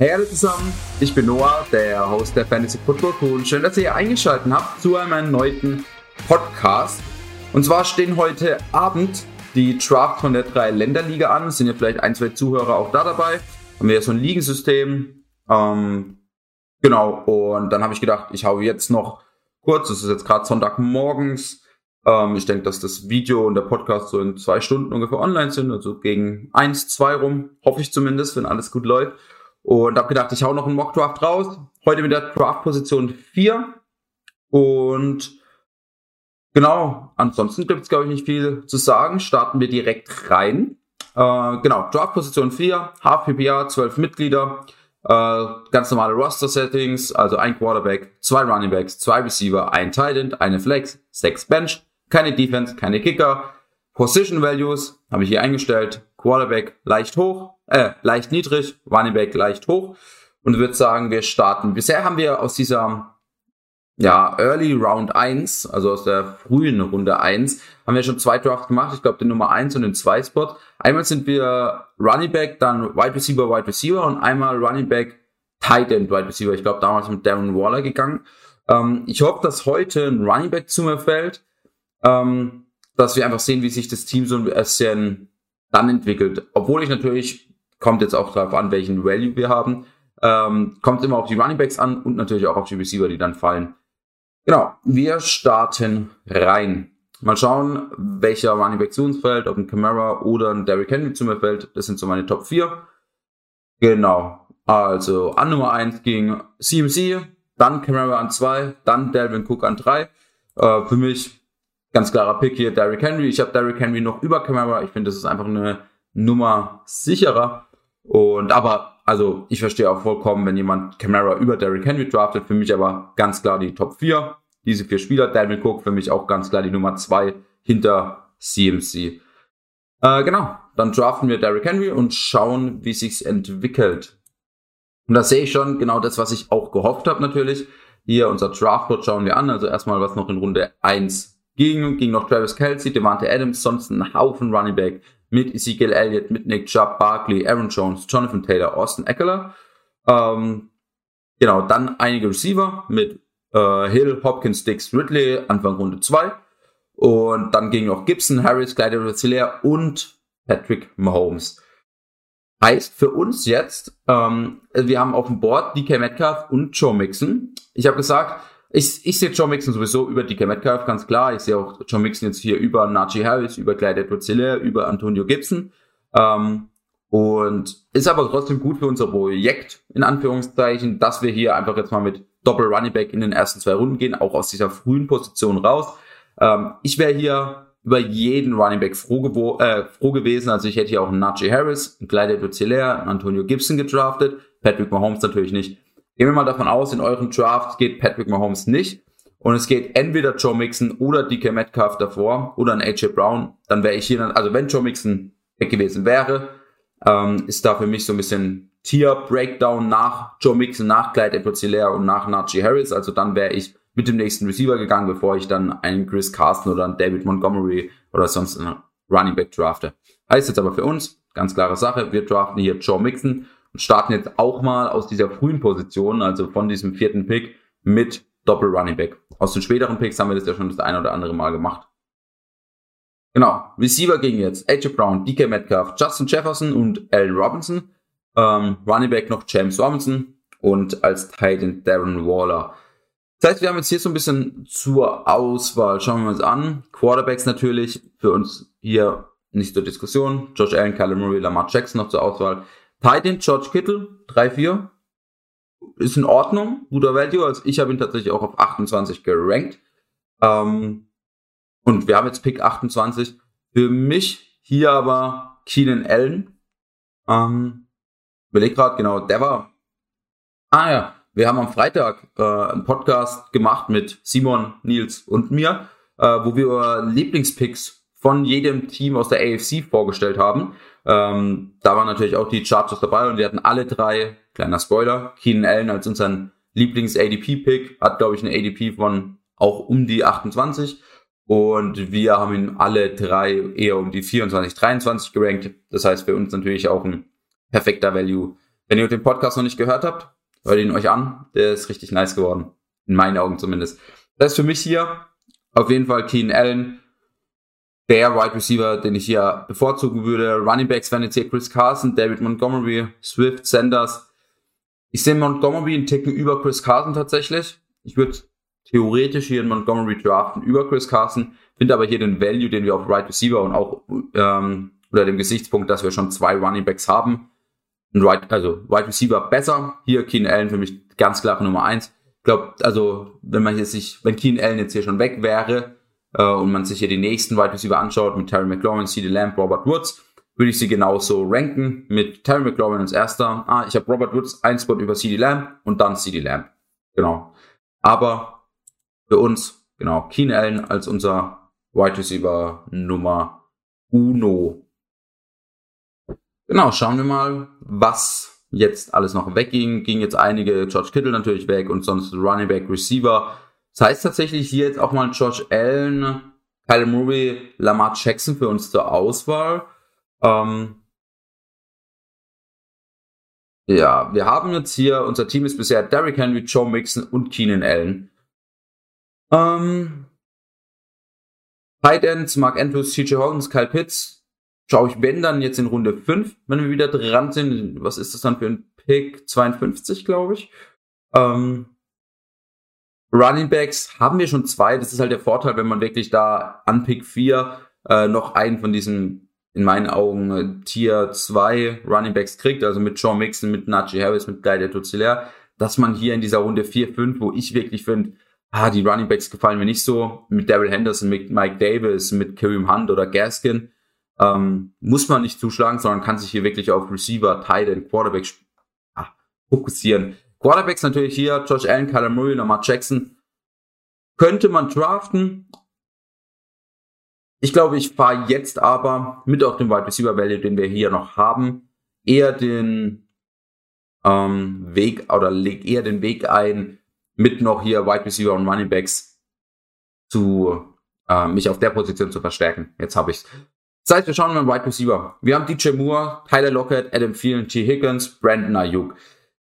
Hey alle zusammen, ich bin Noah, der Host der Fantasy Football Crew schön, dass ihr hier eingeschaltet habt zu einem erneuten Podcast. Und zwar stehen heute Abend die Draft von der drei Länderliga an. Es sind ja vielleicht ein, zwei Zuhörer auch da dabei. Haben wir ja so ein Ligensystem. Ähm, genau, und dann habe ich gedacht, ich hau jetzt noch kurz, es ist jetzt gerade Sonntagmorgens. Ähm, ich denke, dass das Video und der Podcast so in zwei Stunden ungefähr online sind, also gegen eins, zwei rum, hoffe ich zumindest, wenn alles gut läuft. Und habe gedacht, ich hau noch einen Mock-Draft raus. Heute mit der Draft-Position 4. Und Genau, ansonsten gibt es, glaube ich, nicht viel zu sagen. Starten wir direkt rein. Äh, genau, Draft-Position 4, Half PPR, 12 Mitglieder, äh, ganz normale Roster-Settings, also ein Quarterback, zwei Running Backs, zwei Receiver, ein Tight End, eine Flex, sechs Bench, keine Defense, keine Kicker. Position Values habe ich hier eingestellt. Quarterback leicht hoch, äh, leicht niedrig, Running Back leicht hoch. Und würde sagen, wir starten. Bisher haben wir aus dieser ja, Early Round 1, also aus der frühen Runde 1, haben wir schon zwei Drafts gemacht. Ich glaube, den Nummer 1 und den 2 Spot. Einmal sind wir Running Back, dann Wide Receiver, Wide Receiver und einmal Running Back, Tight End, Wide Receiver. Ich glaube, damals mit Darren Waller gegangen. Ähm, ich hoffe, dass heute ein Running Back zu mir fällt, ähm, dass wir einfach sehen, wie sich das Team so ein bisschen dann entwickelt. Obwohl ich natürlich, kommt jetzt auch drauf an, welchen Value wir haben, ähm, kommt immer auf die Running Backs an und natürlich auch auf die Receiver, die dann fallen. Genau, wir starten rein. Mal schauen, welcher Running Back zu uns fällt, ob ein Camara oder ein Derrick Henry zu mir fällt. Das sind so meine Top 4. Genau, also an Nummer 1 ging CMC, dann Camara an 2, dann Delvin Cook an 3. Äh, für mich ganz klarer Pick hier Derrick Henry. Ich habe Derrick Henry noch über Camara. Ich finde, das ist einfach eine Nummer sicherer. Und aber also ich verstehe auch vollkommen, wenn jemand Camara über Derrick Henry draftet. Für mich aber ganz klar die Top 4. Diese vier Spieler. Dalvin Cook für mich auch ganz klar die Nummer 2 hinter CMC. Äh, genau, dann draften wir Derrick Henry und schauen, wie sich's entwickelt. Und da sehe ich schon genau das, was ich auch gehofft habe natürlich. Hier unser Draftboard schauen wir an. Also erstmal, was noch in Runde 1 ging. Ging noch Travis Kelsey, Devante Adams, sonst ein Haufen Running Back mit Ezekiel Elliott, mit Nick Chubb, Barkley, Aaron Jones, Jonathan Taylor, Austin Eckler. Ähm, genau, dann einige Receiver mit äh, Hill, Hopkins, Dix, Ridley, Anfang Runde 2. Und dann ging noch Gibson, Harris, Clyde Rozillaire und Patrick Mahomes. Heißt für uns jetzt, ähm, wir haben auf dem Board DK Metcalf und Joe Mixon. Ich habe gesagt, ich, ich sehe John Mixon sowieso über DK Metcalf, ganz klar. Ich sehe auch John Mixon jetzt hier über Najee Harris, über Clyde Edwards über Antonio Gibson. Ähm, und ist aber trotzdem gut für unser Projekt, in Anführungszeichen, dass wir hier einfach jetzt mal mit Doppel Running Back in den ersten zwei Runden gehen, auch aus dieser frühen Position raus. Ähm, ich wäre hier über jeden Running Back froh, äh, froh gewesen. Also ich hätte hier auch einen Najee Harris, einen Clyde Edwards einen Antonio Gibson gedraftet. Patrick Mahomes natürlich nicht. Gehen wir mal davon aus, in euren Drafts geht Patrick Mahomes nicht und es geht entweder Joe Mixon oder DK Metcalf davor oder ein AJ Brown, dann wäre ich hier, also wenn Joe Mixon weg gewesen wäre, ähm, ist da für mich so ein bisschen Tier-Breakdown nach Joe Mixon, nach Clyde edwards und nach Najee Harris. Also dann wäre ich mit dem nächsten Receiver gegangen, bevor ich dann einen Chris Carson oder einen David Montgomery oder sonst einen Running Back drafte. Heißt jetzt aber für uns, ganz klare Sache, wir draften hier Joe Mixon und starten jetzt auch mal aus dieser frühen Position, also von diesem vierten Pick mit Doppel Running Back. Aus den späteren Picks haben wir das ja schon das eine oder andere Mal gemacht. Genau, Receiver ging jetzt AJ Brown, DK Metcalf, Justin Jefferson und Allen Robinson. Ähm, Running Back noch James Robinson und als Titan Darren Waller. Das heißt, wir haben jetzt hier so ein bisschen zur Auswahl. Schauen wir uns an. Quarterbacks natürlich für uns hier nicht zur Diskussion. Josh Allen, Kyler Murray, Lamar Jackson noch zur Auswahl. Titan George Kittle, 3-4. Ist in Ordnung, guter Value. Also ich habe ihn tatsächlich auch auf 28 gerankt. Ähm, und wir haben jetzt Pick 28. Für mich hier aber Keenan Allen. Ähm, überleg gerade, genau, der war. Ah ja, wir haben am Freitag äh, einen Podcast gemacht mit Simon, Nils und mir, äh, wo wir Lieblingspicks von jedem Team aus der AFC vorgestellt haben. Ähm, da waren natürlich auch die Chargers dabei und wir hatten alle drei, kleiner Spoiler, Keenan Allen als unseren Lieblings-ADP-Pick, hat glaube ich eine ADP von auch um die 28 und wir haben ihn alle drei eher um die 24, 23 gerankt. Das heißt für uns natürlich auch ein perfekter Value, Wenn ihr den Podcast noch nicht gehört habt, hört ihn euch an. Der ist richtig nice geworden. In meinen Augen zumindest. Das ist für mich hier auf jeden Fall Keen Allen. Der Wide Receiver, den ich hier bevorzugen würde. Running Backs wären jetzt hier Chris Carson, David Montgomery, Swift, Sanders. Ich sehe Montgomery einen Ticken über Chris Carson tatsächlich. Ich würde theoretisch hier in Montgomery draften über Chris Carson, finde aber hier den Value, den wir auf Right Receiver und auch ähm, oder dem Gesichtspunkt, dass wir schon zwei Running Backs haben, right, also Wide Receiver besser. Hier Keen Allen für mich ganz klare Nummer eins. Ich glaube, also wenn man hier sich, wenn Keen Allen jetzt hier schon weg wäre äh, und man sich hier die nächsten Wide Receiver anschaut mit Terry McLaurin, CD Lamb, Robert Woods, würde ich sie genauso ranken mit Terry McLaurin als erster. Ah, ich habe Robert Woods ein Spot über CD Lamb und dann CD Lamb. Genau. Aber für uns, genau, Keen Allen als unser Wide Receiver Nummer Uno. Genau, schauen wir mal, was jetzt alles noch wegging. Ging jetzt einige, George Kittle natürlich weg und sonst Running Back Receiver. Das heißt tatsächlich hier jetzt auch mal George Allen, Kyle Murray, Lamar Jackson für uns zur Auswahl. Ähm ja, wir haben jetzt hier, unser Team ist bisher Derrick Henry, Joe Mixon und Keenan Allen. Ähm, Tight Ends, Mark Andrews, CJ Hawkins, Kyle Pitts, schaue ich, wenn dann jetzt in Runde 5, wenn wir wieder dran sind, was ist das dann für ein Pick? 52, glaube ich. Ähm, Running Backs haben wir schon zwei. Das ist halt der Vorteil, wenn man wirklich da an Pick 4 äh, noch einen von diesen, in meinen Augen, äh, Tier 2 Running Backs kriegt, also mit Sean Mixon, mit Najee Harris, mit Guy Tuzilair, dass man hier in dieser Runde 4, 5, wo ich wirklich finde, ah, die Running Backs gefallen mir nicht so, mit Daryl Henderson, mit Mike Davis, mit Kareem Hunt oder Gaskin, ähm, muss man nicht zuschlagen, sondern kann sich hier wirklich auf Receiver, Tight End, Quarterback ah, fokussieren. Quarterbacks natürlich hier, Josh Allen, Kyler Murray, Lamar Jackson. Könnte man draften. Ich glaube, ich fahre jetzt aber mit auf dem Wide Receiver Value, den wir hier noch haben, eher den ähm, Weg oder leg eher den Weg ein, mit noch hier Wide Receiver und Running Backs zu äh, mich auf der Position zu verstärken. Jetzt habe ich's. Das heißt, wir schauen mal Wide Receiver. Wir haben DJ Moore, Tyler Lockett, Adam Thielen, T. Higgins, Brandon Ayuk.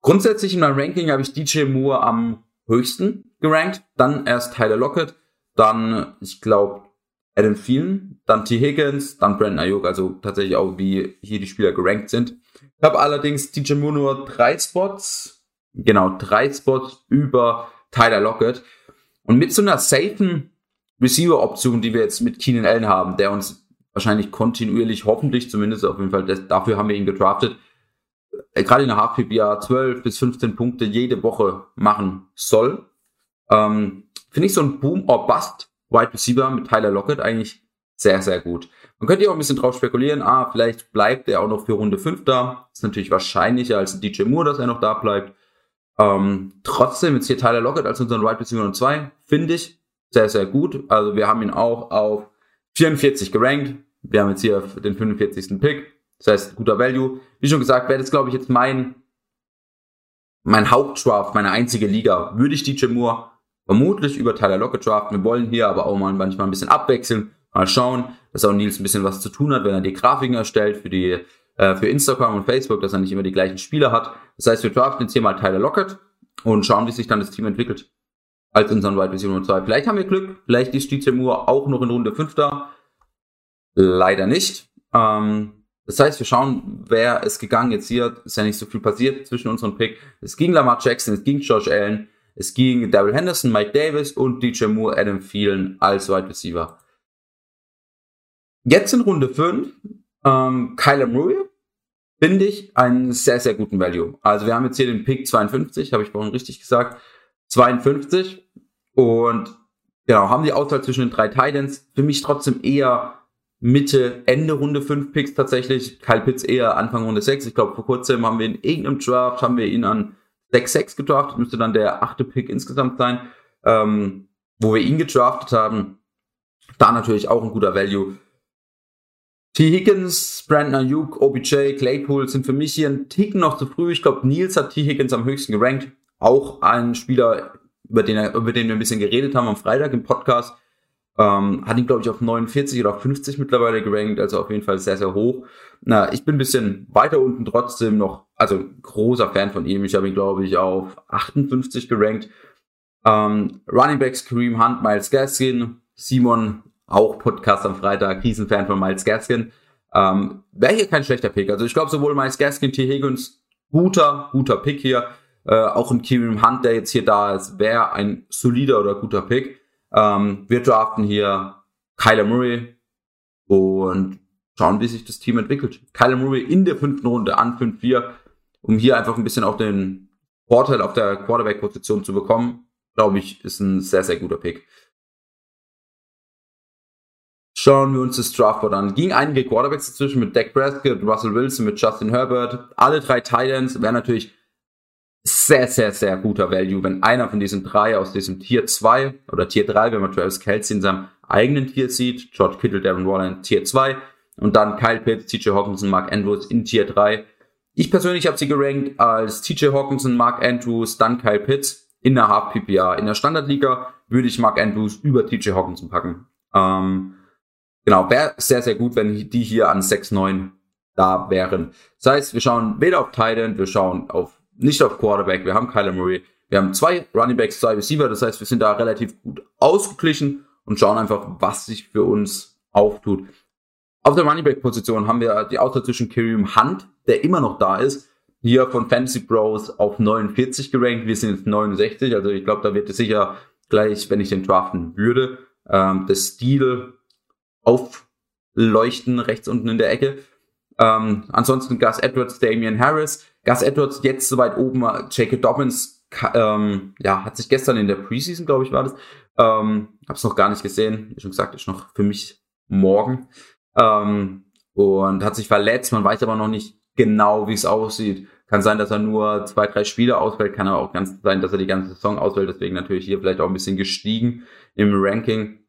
Grundsätzlich in meinem Ranking habe ich DJ Moore am höchsten gerankt, dann erst Tyler Lockett, dann, ich glaube, Adam Thielen, dann T. Higgins, dann Brandon Ayuk, also tatsächlich auch wie hier die Spieler gerankt sind. Ich habe allerdings DJ Moore nur drei Spots, genau, drei Spots über Tyler Lockett. Und mit so einer safen Receiver-Option, die wir jetzt mit Keenan Allen haben, der uns wahrscheinlich kontinuierlich, hoffentlich zumindest auf jeden Fall, das, dafür haben wir ihn gedraftet, gerade in der Half-PPA 12 bis 15 Punkte jede Woche machen soll. Ähm, Finde ich so ein Boom or Bust Wide Receiver mit Tyler Lockett eigentlich sehr, sehr gut. Man könnte ja auch ein bisschen drauf spekulieren, ah, vielleicht bleibt er auch noch für Runde 5 da. Ist natürlich wahrscheinlicher als DJ Moore, dass er noch da bleibt. Ähm, trotzdem jetzt hier Tyler Lockett als unseren Wide Receiver Nummer 2, finde ich sehr, sehr gut. Also wir haben ihn auch auf 44 gerankt. Wir haben jetzt hier den 45. Pick. Das heißt, guter Value. Wie schon gesagt, wäre das, glaube ich, jetzt mein, mein Hauptdraft, meine einzige Liga. Würde ich DJ Moore vermutlich über Tyler Lockett draften. Wir wollen hier aber auch mal manchmal ein bisschen abwechseln. Mal schauen, dass auch Nils ein bisschen was zu tun hat, wenn er die Grafiken erstellt für die, äh, für Instagram und Facebook, dass er nicht immer die gleichen Spieler hat. Das heißt, wir draften jetzt hier mal Tyler Lockett und schauen, wie sich dann das Team entwickelt als unseren Wide Receiver Nummer 2. Vielleicht haben wir Glück, vielleicht ist DJ Moore auch noch in Runde 5 da. Leider nicht. Ähm, das heißt, wir schauen, wer ist gegangen. Jetzt hier ist ja nicht so viel passiert zwischen unseren Pick. Es ging Lamar Jackson, es ging Josh Allen, es ging Daryl Henderson, Mike Davis und DJ Moore, Adam Thielen als Wide Receiver. Jetzt in Runde 5, ähm, Kyler Murray, finde ich einen sehr, sehr guten Value. Also wir haben jetzt hier den Pick 52, habe ich vorhin richtig gesagt. 52 und genau, haben die Auswahl zwischen den drei Titans. Für mich trotzdem eher Mitte, Ende Runde 5 Picks tatsächlich. Kyle Pitts eher Anfang Runde 6. Ich glaube, vor kurzem haben wir in irgendeinem Draft, haben wir ihn an 6-6 gedraftet. Müsste dann der achte Pick insgesamt sein, ähm, wo wir ihn gedraftet haben. Da natürlich auch ein guter Value. T. Higgins, Brandon Ayuk, OBJ, Claypool sind für mich hier ein Ticken noch zu früh. Ich glaube, Nils hat T. Higgins am höchsten gerankt auch ein Spieler, über den, über den wir ein bisschen geredet haben am Freitag im Podcast. Ähm, hat ihn, glaube ich, auf 49 oder auf 50 mittlerweile gerankt, also auf jeden Fall sehr, sehr hoch. Na, ich bin ein bisschen weiter unten trotzdem noch, also großer Fan von ihm. Ich habe ihn, glaube ich, auf 58 gerankt. Ähm, Running Backs, Kareem Hunt, Miles Gaskin, Simon, auch Podcast am Freitag, Riesenfan von Miles Gaskin. Ähm, Wäre hier kein schlechter Pick. Also ich glaube sowohl Miles Gaskin, T. Higgins, guter, guter Pick hier. Äh, auch ein Kareem Hunt, der jetzt hier da ist, wäre ein solider oder guter Pick. Ähm, wir draften hier Kyler Murray und schauen, wie sich das Team entwickelt. Kyler Murray in der fünften Runde an 5-4, um hier einfach ein bisschen auch den Vorteil auf der Quarterback-Position zu bekommen, glaube ich, ist ein sehr, sehr guter Pick. Schauen wir uns das Draftboard an. Ging einige Quarterbacks dazwischen mit Dak Prescott, Russell Wilson, mit Justin Herbert. Alle drei Titans wären natürlich sehr, sehr, sehr guter Value, wenn einer von diesen drei aus diesem Tier 2 oder Tier 3, wenn man Travis Kelsey in seinem eigenen Tier sieht, George Kittle, Darren Waller in Tier 2 und dann Kyle Pitts, TJ Hawkinson, Mark Andrews in Tier 3. Ich persönlich habe sie gerankt als TJ Hawkinson, Mark Andrews, dann Kyle Pitts in der Half PPR. In der Standardliga würde ich Mark Andrews über TJ Hawkinson packen. Ähm, genau, wäre sehr, sehr gut, wenn die hier an 6-9 da wären. Das heißt, wir schauen weder auf Titan, wir schauen auf nicht auf Quarterback. Wir haben Kyler Murray. Wir haben zwei Running Backs, zwei Receiver. Das heißt, wir sind da relativ gut ausgeglichen und schauen einfach, was sich für uns auftut. Auf der Running Back Position haben wir die Auswahl zwischen Kareem Hunt, der immer noch da ist, hier von Fantasy Bros auf 49 gerankt. Wir sind jetzt 69. Also ich glaube, da wird es sicher gleich, wenn ich den draften würde, ähm, das Stil aufleuchten rechts unten in der Ecke. Ähm, ansonsten Gus Edwards, Damian Harris. Gus Edwards jetzt soweit oben. Jacob Dobbins ähm, ja, hat sich gestern in der Preseason, glaube ich, war das. Ähm, hab's noch gar nicht gesehen. Wie schon gesagt, ist noch für mich morgen. Ähm, und hat sich verletzt. Man weiß aber noch nicht genau, wie es aussieht. Kann sein, dass er nur zwei, drei Spiele ausfällt. Kann aber auch ganz sein, dass er die ganze Saison ausfällt. Deswegen natürlich hier vielleicht auch ein bisschen gestiegen im Ranking.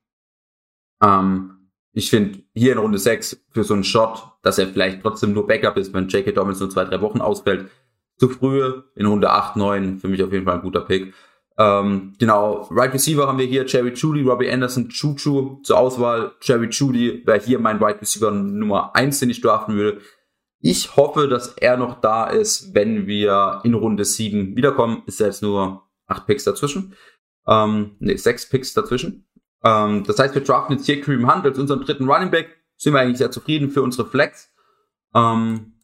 Ähm, ich finde, hier in Runde 6 für so einen Shot, dass er vielleicht trotzdem nur Backup ist, wenn J.K. Dobbins nur zwei, drei Wochen ausfällt, zu früh. In Runde 8, 9 für mich auf jeden Fall ein guter Pick. Ähm, genau, Right Receiver haben wir hier Jerry Judy, Robbie Anderson, Chuchu zur Auswahl. Jerry Judy wäre hier mein Right Receiver Nummer 1, den ich draften würde. Ich hoffe, dass er noch da ist, wenn wir in Runde 7 wiederkommen. Ist jetzt nur 8 Picks dazwischen. Ähm, ne, 6 Picks dazwischen. Ähm, das heißt, wir draften jetzt hier Kareem Hunt als unseren dritten Running Back. Sind wir eigentlich sehr zufrieden für unsere Flex. Ähm,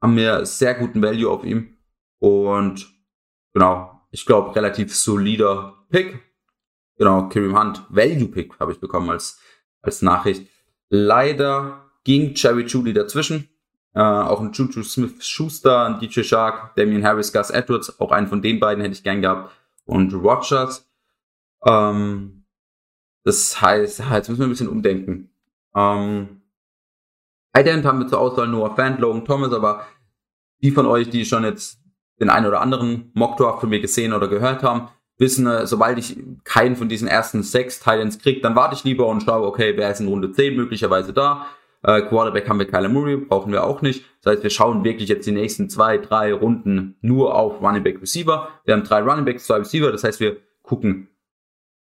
haben wir sehr guten Value auf ihm. Und genau, ich glaube, relativ solider Pick. Genau, Kareem Hunt, Value Pick habe ich bekommen als, als Nachricht. Leider ging Cherry Judy dazwischen. Äh, auch ein Juju Smith Schuster, ein DJ Shark, Damian Harris, Gus Edwards, auch einen von den beiden hätte ich gern gehabt. Und Rogers. Ähm, das heißt, jetzt müssen wir ein bisschen umdenken. Ähm, Ident haben wir zur Auswahl Noah Fan, Logan Thomas, aber die von euch, die schon jetzt den einen oder anderen Mockdraft von mir gesehen oder gehört haben, wissen, äh, sobald ich keinen von diesen ersten sechs Titans kriege, dann warte ich lieber und schaue, okay, wer ist in Runde 10 möglicherweise da. Äh, Quarterback haben wir Kyler Murray, brauchen wir auch nicht. Das heißt, wir schauen wirklich jetzt die nächsten zwei, drei Runden nur auf Running Back Receiver. Wir haben drei Running Backs, zwei Receiver. Das heißt, wir gucken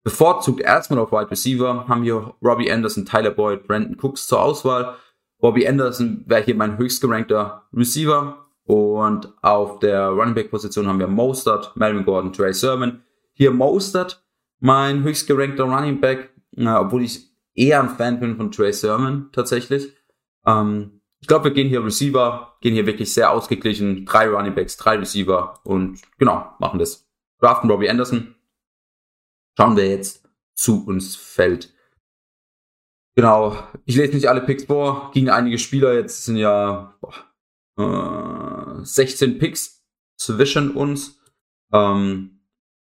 Bevorzugt erstmal auf Wide Receiver haben wir Robbie Anderson, Tyler Boyd, Brandon Cooks zur Auswahl. Robbie Anderson wäre hier mein höchstgerankter Receiver. Und auf der Running Back Position haben wir Mostert, Melvin Gordon, Trey Sermon. Hier Mostert, mein höchstgerankter Running Back, obwohl ich eher ein Fan bin von Trey Sermon tatsächlich. Ähm, ich glaube, wir gehen hier Receiver, gehen hier wirklich sehr ausgeglichen. Drei Running Backs, drei Receiver und genau, machen das. Draften Robbie Anderson, schauen wir jetzt zu uns fällt. Genau, ich lese nicht alle Picks vor, gegen einige Spieler, jetzt sind ja boah, äh, 16 Picks zwischen uns. Ähm,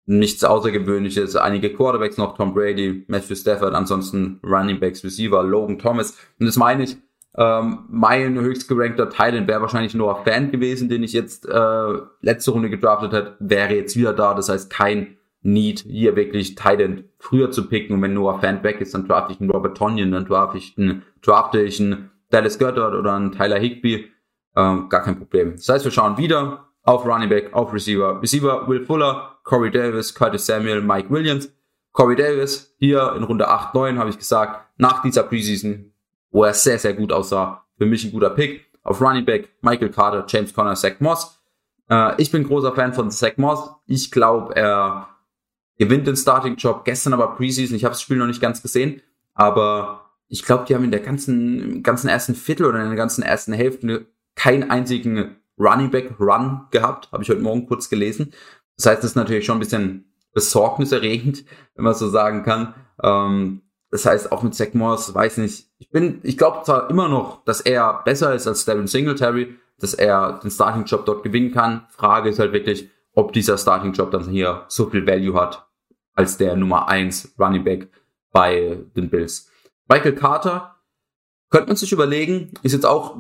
nichts Außergewöhnliches, einige Quarterbacks noch, Tom Brady, Matthew Stafford, ansonsten Running Backs, Receiver, Logan Thomas. Und das meine ich, ähm, mein höchstgerankter Titan wäre wahrscheinlich Noah Fan gewesen, den ich jetzt äh, letzte Runde gedraftet hätte, wäre jetzt wieder da. Das heißt, kein Need, hier wirklich Titan früher zu picken. Und wenn Noah Fan weg ist, dann drafte ich einen Robert Tonyan, dann drafte ich einen, drafte ich einen Dallas Goddard oder einen Tyler Higby. Ähm, gar kein Problem. Das heißt, wir schauen wieder auf Running Back, auf Receiver. Receiver Will Fuller, Corey Davis, Curtis Samuel, Mike Williams. Corey Davis, hier in Runde 8, 9 habe ich gesagt, nach dieser Preseason, wo er sehr, sehr gut aussah, für mich ein guter Pick. Auf Running Back Michael Carter, James Conner, Zach Moss. Äh, ich bin großer Fan von Zach Moss. Ich glaube, er gewinnt den Starting-Job. Gestern aber Preseason, ich habe das Spiel noch nicht ganz gesehen, aber ich glaube, die haben in der ganzen, im ganzen ersten Viertel oder in der ganzen ersten Hälfte keinen einzigen Running Back Run gehabt, habe ich heute Morgen kurz gelesen. Das heißt, das ist natürlich schon ein bisschen besorgniserregend, wenn man so sagen kann. Ähm, das heißt, auch mit Zach Moss, weiß nicht, ich bin, ich glaube zwar immer noch, dass er besser ist als Devin Singletary, dass er den Starting-Job dort gewinnen kann. Frage ist halt wirklich, ob dieser Starting-Job dann hier so viel Value hat, als der Nummer 1 Running Back bei den Bills. Michael Carter, könnte man sich überlegen, ist jetzt auch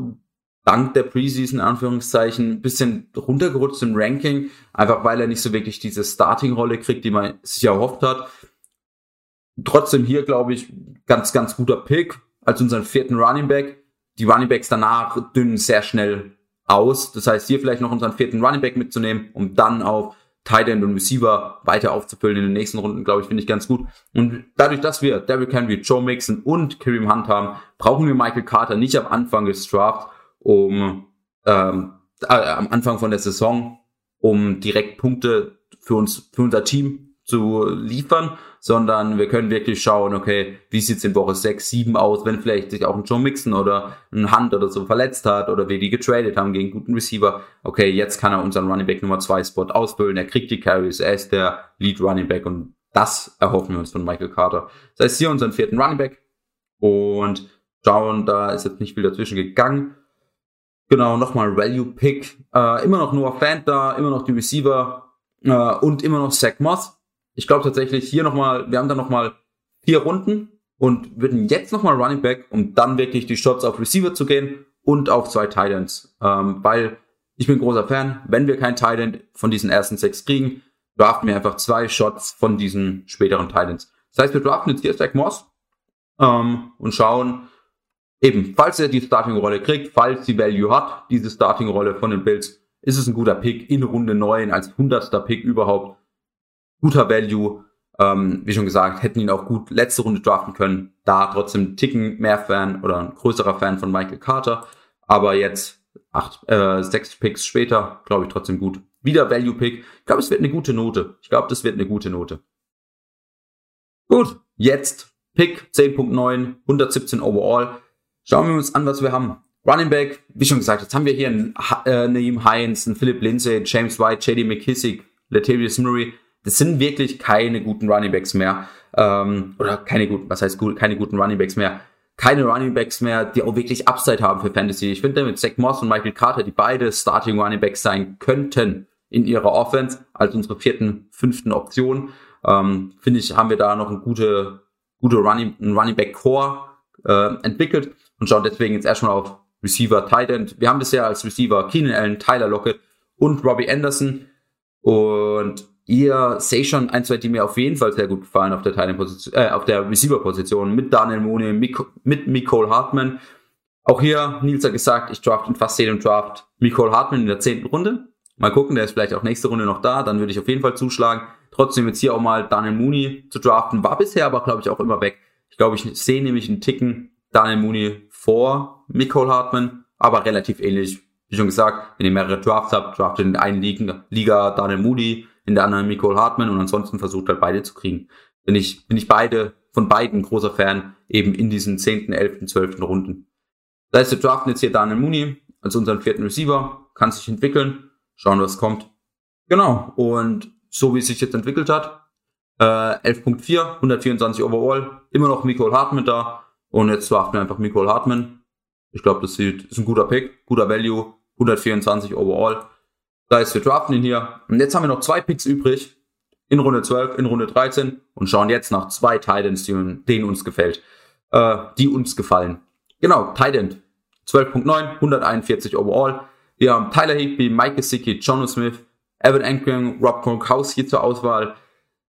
dank der Preseason, Anführungszeichen, ein bisschen runtergerutscht im Ranking, einfach weil er nicht so wirklich diese Starting-Rolle kriegt, die man sich erhofft hat. Trotzdem hier, glaube ich, ganz, ganz guter Pick als unseren vierten Running Back. Die Running Backs danach dünnen sehr schnell aus. Das heißt, hier vielleicht noch unseren vierten Running Back mitzunehmen, um dann auf Tight End und Receiver weiter aufzufüllen in den nächsten Runden, glaube ich, finde ich ganz gut. Und dadurch, dass wir Derrick Henry, Joe Mixon und Kareem Hunt haben, brauchen wir Michael Carter nicht am Anfang des Drafts, um ähm, äh, am Anfang von der Saison, um direkt Punkte für uns, für unser Team zu liefern, sondern wir können wirklich schauen, okay, wie sieht's in Woche 6, 7 aus, wenn vielleicht sich auch ein Joe Mixon oder ein Hunt oder so verletzt hat oder wir die getradet haben gegen guten Receiver. Okay, jetzt kann er unseren Running Back Nummer 2 Spot ausfüllen, er kriegt die Carries, er ist der Lead Running Back und das erhoffen wir uns von Michael Carter. Das heißt, hier unseren vierten Running Back und schauen, da ist jetzt nicht viel dazwischen gegangen. Genau, nochmal Value Pick. Äh, immer noch Noah Fant da, immer noch die Receiver äh, und immer noch Zach Moss ich glaube tatsächlich hier nochmal, wir haben da nochmal vier Runden und würden jetzt nochmal Running Back, um dann wirklich die Shots auf Receiver zu gehen und auf zwei Titans. Ähm, weil ich bin großer Fan, wenn wir kein Titan von diesen ersten sechs kriegen, draften wir einfach zwei Shots von diesen späteren Titans. Das heißt, wir draften jetzt hier Zach Moss ähm, und schauen, eben, falls er die Starting-Rolle kriegt, falls die Value hat, diese Starting-Rolle von den Bills, ist es ein guter Pick in Runde 9 als 100. Pick überhaupt guter Value. Ähm, wie schon gesagt, hätten ihn auch gut letzte Runde draften können. Da trotzdem ein Ticken mehr Fan oder ein größerer Fan von Michael Carter. Aber jetzt acht, äh, sechs Picks später, glaube ich trotzdem gut. Wieder Value Pick. Ich glaube, es wird eine gute Note. Ich glaube, das wird eine gute Note. Gut, jetzt Pick 10.9, 117 overall. Schauen wir uns an, was wir haben. Running Back, wie schon gesagt, jetzt haben wir hier einen äh, Naeem Heinz, einen Philip Lindsay, James White, JD McKissick, Latavius Murray das sind wirklich keine guten Runningbacks mehr. Ähm, oder keine guten, was heißt gut, keine guten Runningbacks mehr. Keine Runningbacks mehr, die auch wirklich Upside haben für Fantasy. Ich finde, mit Zach Moss und Michael Carter, die beide Starting Runningbacks sein könnten in ihrer Offense, als unsere vierten, fünften Option, ähm, finde ich, haben wir da noch eine gute, gute Running, ein Running Back Core äh, entwickelt und schauen deswegen jetzt erstmal auf Receiver Tight End. Wir haben bisher als Receiver Keenan Allen, Tyler Lockett und Robbie Anderson. Und Ihr seht schon ein, zwei, die mir auf jeden Fall sehr gut gefallen auf der Position, äh, auf der Receiver-Position mit Daniel Mooney, mit Nicole Hartman. Auch hier, Nils hat gesagt, ich draft in fast jedem Draft Nicole Hartman in der zehnten Runde. Mal gucken, der ist vielleicht auch nächste Runde noch da, dann würde ich auf jeden Fall zuschlagen. Trotzdem jetzt hier auch mal Daniel Mooney zu draften, war bisher aber, glaube ich, auch immer weg. Ich glaube, ich sehe nämlich einen Ticken Daniel Mooney vor Nicole Hartman, aber relativ ähnlich. Wie schon gesagt, wenn ihr mehrere Drafts habt, draftet in einen Liga Daniel Mooney, in der anderen Nicole Hartman und ansonsten versucht halt beide zu kriegen. Bin ich, bin ich beide, von beiden großer Fan, eben in diesen 10., 11., 12. Runden. Da ist der draften jetzt hier Daniel Mooney als unseren vierten Receiver, kann sich entwickeln, schauen, was kommt. Genau, und so wie es sich jetzt entwickelt hat, äh, 11.4, 124 overall, immer noch Nicole Hartman da und jetzt draften wir einfach Nicole Hartman. Ich glaube, das sieht, ist ein guter Pick, guter Value, 124 overall. Da ist wir draften ihn hier. Und jetzt haben wir noch zwei Picks übrig. In Runde 12, in Runde 13 und schauen jetzt nach zwei Titans, die denen uns gefällt. Äh, die uns gefallen. Genau, Titan 12.9, 141 overall. Wir haben Tyler Higby, Mike Gesicki, John Smith, Evan Ankering, Rob Gronkowski zur Auswahl.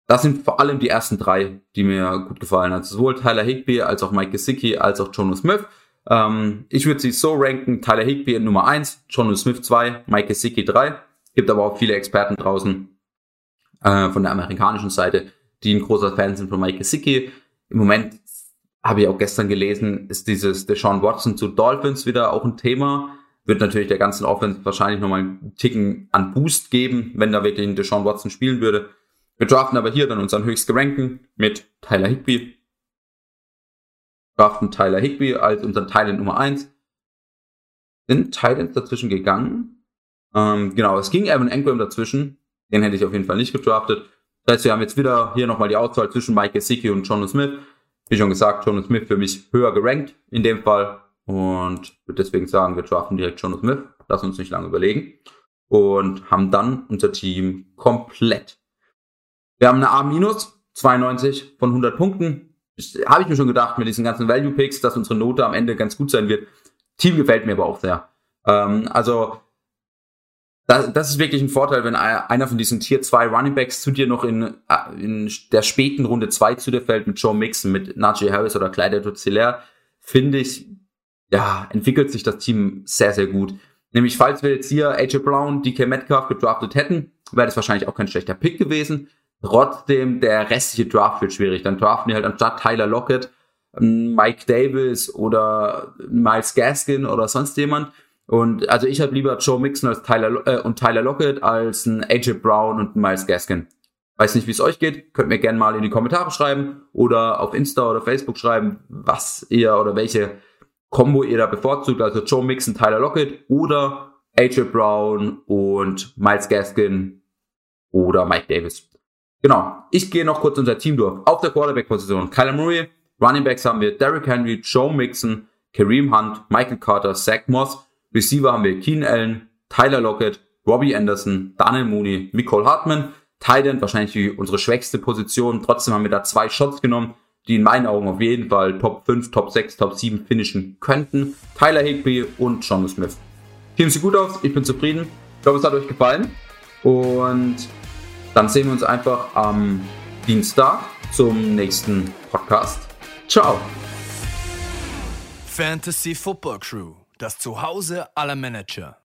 Das sind vor allem die ersten drei, die mir gut gefallen. Also sowohl Tyler Higby als auch Mike Gesicki als auch John Smith. Ähm, ich würde sie so ranken, Tyler Higby in Nummer 1, John Smith 2, Mike Gesicki 3. Gibt aber auch viele Experten draußen äh, von der amerikanischen Seite, die ein großer Fan sind von Mike Gesicki. Im Moment habe ich auch gestern gelesen, ist dieses Deshaun Watson zu Dolphins wieder auch ein Thema. Wird natürlich der ganzen Offense wahrscheinlich nochmal einen Ticken an Boost geben, wenn da wirklich ein Deshaun Watson spielen würde. Wir draften aber hier dann unseren höchst gerankten mit Tyler Higby. Draften Tyler Higby als unseren Thailand Nummer 1. Sind Titans dazwischen gegangen? Ähm, genau, es ging Evan Engram dazwischen. Den hätte ich auf jeden Fall nicht gedraftet. Das heißt, wir haben jetzt wieder hier nochmal die Auswahl zwischen Mike Gesicki und John Smith. Wie schon gesagt, John Smith für mich höher gerankt in dem Fall. Und würde deswegen sagen, wir draften direkt John Smith. Lass uns nicht lange überlegen. Und haben dann unser Team komplett. Wir haben eine A-, 92 von 100 Punkten. Habe ich mir schon gedacht mit diesen ganzen Value Picks, dass unsere Note am Ende ganz gut sein wird. Team gefällt mir aber auch sehr. Ähm, also das, das ist wirklich ein Vorteil, wenn einer von diesen Tier 2 Running Backs zu dir noch in, äh, in der späten Runde 2 zu dir fällt mit Joe Mixon, mit Najee Harris oder Clyde Tutzelaire, finde ich, ja, entwickelt sich das Team sehr, sehr gut. Nämlich, falls wir jetzt hier AJ Brown, DK Metcalf gedraftet hätten, wäre das wahrscheinlich auch kein schlechter Pick gewesen. Trotzdem, der restliche Draft wird schwierig. Dann draften wir halt anstatt Tyler Lockett, ähm, Mike Davis oder Miles Gaskin oder sonst jemand. Und also ich habe lieber Joe Mixon als Tyler äh, und Tyler Lockett als ein AJ Brown und Miles Gaskin. Weiß nicht, wie es euch geht. Könnt mir gerne mal in die Kommentare schreiben oder auf Insta oder Facebook schreiben, was ihr oder welche Combo ihr da bevorzugt. Also Joe Mixon, Tyler Lockett oder AJ Brown und Miles Gaskin oder Mike Davis. Genau. Ich gehe noch kurz unser Team durch. Auf der Quarterback-Position Kyler Murray. Running Backs haben wir Derrick Henry, Joe Mixon, Kareem Hunt, Michael Carter, Zach Moss. Receiver haben wir Keen Allen, Tyler Lockett, Robbie Anderson, Daniel Mooney, Nicole Hartman. Tight wahrscheinlich unsere schwächste Position. Trotzdem haben wir da zwei Shots genommen, die in meinen Augen auf jeden Fall Top 5, Top 6, Top 7 finishen könnten. Tyler Higby und John Smith. Team sieht gut aus, ich bin zufrieden. Ich glaube, es hat euch gefallen. Und dann sehen wir uns einfach am Dienstag zum nächsten Podcast. Ciao. Fantasy Football Crew, das Zuhause aller Manager.